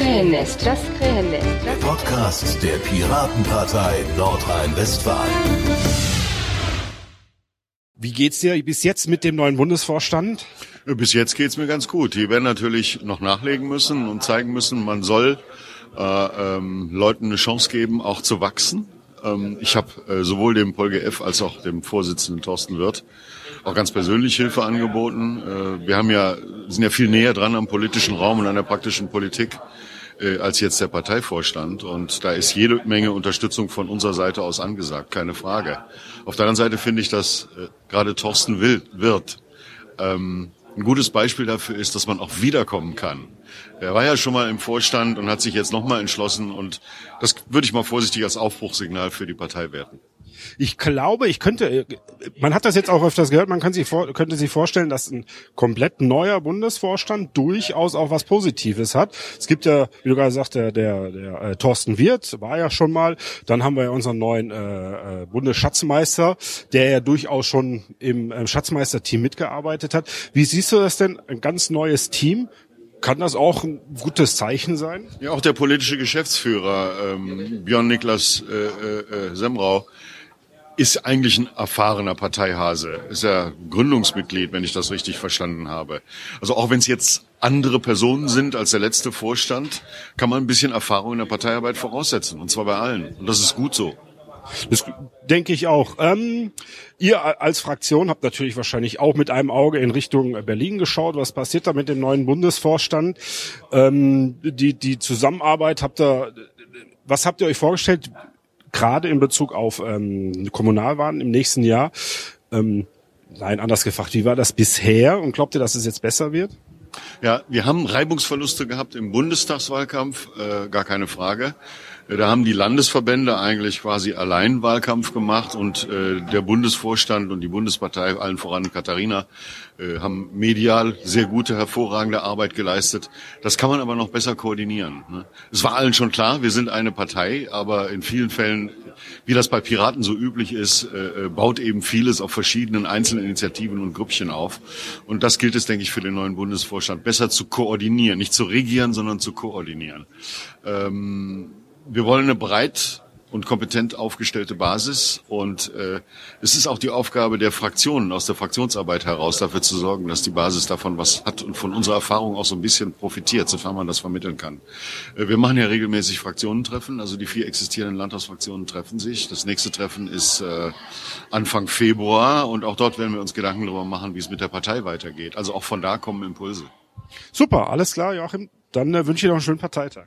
Krähennest, das Krähennest. Der Podcast der Piratenpartei Nordrhein-Westfalen. Wie geht's dir bis jetzt mit dem neuen Bundesvorstand? Bis jetzt geht's mir ganz gut. Die werden natürlich noch nachlegen müssen und zeigen müssen, man soll äh, ähm, Leuten eine Chance geben, auch zu wachsen. Ähm, ich habe äh, sowohl dem Polge F. als auch dem Vorsitzenden Thorsten Wirth auch ganz persönlich Hilfe angeboten. Äh, wir haben ja, sind ja viel näher dran am politischen Raum und an der praktischen Politik äh, als jetzt der Parteivorstand. Und da ist jede Menge Unterstützung von unserer Seite aus angesagt, keine Frage. Auf der anderen Seite finde ich, dass äh, gerade Thorsten Wirth ähm, ein gutes Beispiel dafür ist, dass man auch wiederkommen kann. Er war ja schon mal im Vorstand und hat sich jetzt nochmal entschlossen und das würde ich mal vorsichtig als Aufbruchssignal für die Partei werten. Ich glaube, ich könnte, man hat das jetzt auch öfters gehört, man kann sich vor, könnte sich vorstellen, dass ein komplett neuer Bundesvorstand durchaus auch was Positives hat. Es gibt ja, wie du gerade sagst, der, der, der äh, Thorsten Wirth war ja schon mal. Dann haben wir ja unseren neuen äh, äh Bundesschatzmeister, der ja durchaus schon im äh, Schatzmeisterteam mitgearbeitet hat. Wie siehst du das denn? Ein ganz neues Team kann das auch ein gutes Zeichen sein? Ja, auch der politische Geschäftsführer ähm, Björn Niklas äh, äh, äh Semrau ist eigentlich ein erfahrener Parteihase. Ist ja Gründungsmitglied, wenn ich das richtig verstanden habe. Also auch wenn es jetzt andere Personen sind als der letzte Vorstand, kann man ein bisschen Erfahrung in der Parteiarbeit voraussetzen. Und zwar bei allen. Und das ist gut so. Das denke ich auch. Ähm, ihr als Fraktion habt natürlich wahrscheinlich auch mit einem Auge in Richtung Berlin geschaut. Was passiert da mit dem neuen Bundesvorstand? Ähm, die, die Zusammenarbeit habt ihr, was habt ihr euch vorgestellt? Gerade in Bezug auf ähm, Kommunalwahlen im nächsten Jahr. Ähm, nein, anders gefragt, wie war das bisher und glaubt ihr, dass es jetzt besser wird? Ja, wir haben Reibungsverluste gehabt im Bundestagswahlkampf, äh, gar keine Frage. Da haben die Landesverbände eigentlich quasi allein Wahlkampf gemacht und äh, der Bundesvorstand und die Bundespartei, allen voran Katharina, äh, haben medial sehr gute, hervorragende Arbeit geleistet. Das kann man aber noch besser koordinieren. Ne? Es war allen schon klar, wir sind eine Partei, aber in vielen Fällen, wie das bei Piraten so üblich ist, äh, äh baut eben vieles auf verschiedenen einzelnen Initiativen und Grüppchen auf. Und das gilt es, denke ich, für den neuen Bundesvorstand besser zu koordinieren, nicht zu regieren, sondern zu koordinieren. Ähm, wir wollen eine breit und kompetent aufgestellte Basis. Und äh, es ist auch die Aufgabe der Fraktionen aus der Fraktionsarbeit heraus, dafür zu sorgen, dass die Basis davon was hat und von unserer Erfahrung auch so ein bisschen profitiert, sofern man das vermitteln kann. Äh, wir machen ja regelmäßig Fraktionentreffen, also die vier existierenden Landtagsfraktionen treffen sich. Das nächste Treffen ist äh, Anfang Februar und auch dort werden wir uns Gedanken darüber machen, wie es mit der Partei weitergeht. Also auch von da kommen Impulse. Super, alles klar, Joachim. Dann äh, wünsche ich dir noch einen schönen Parteitag.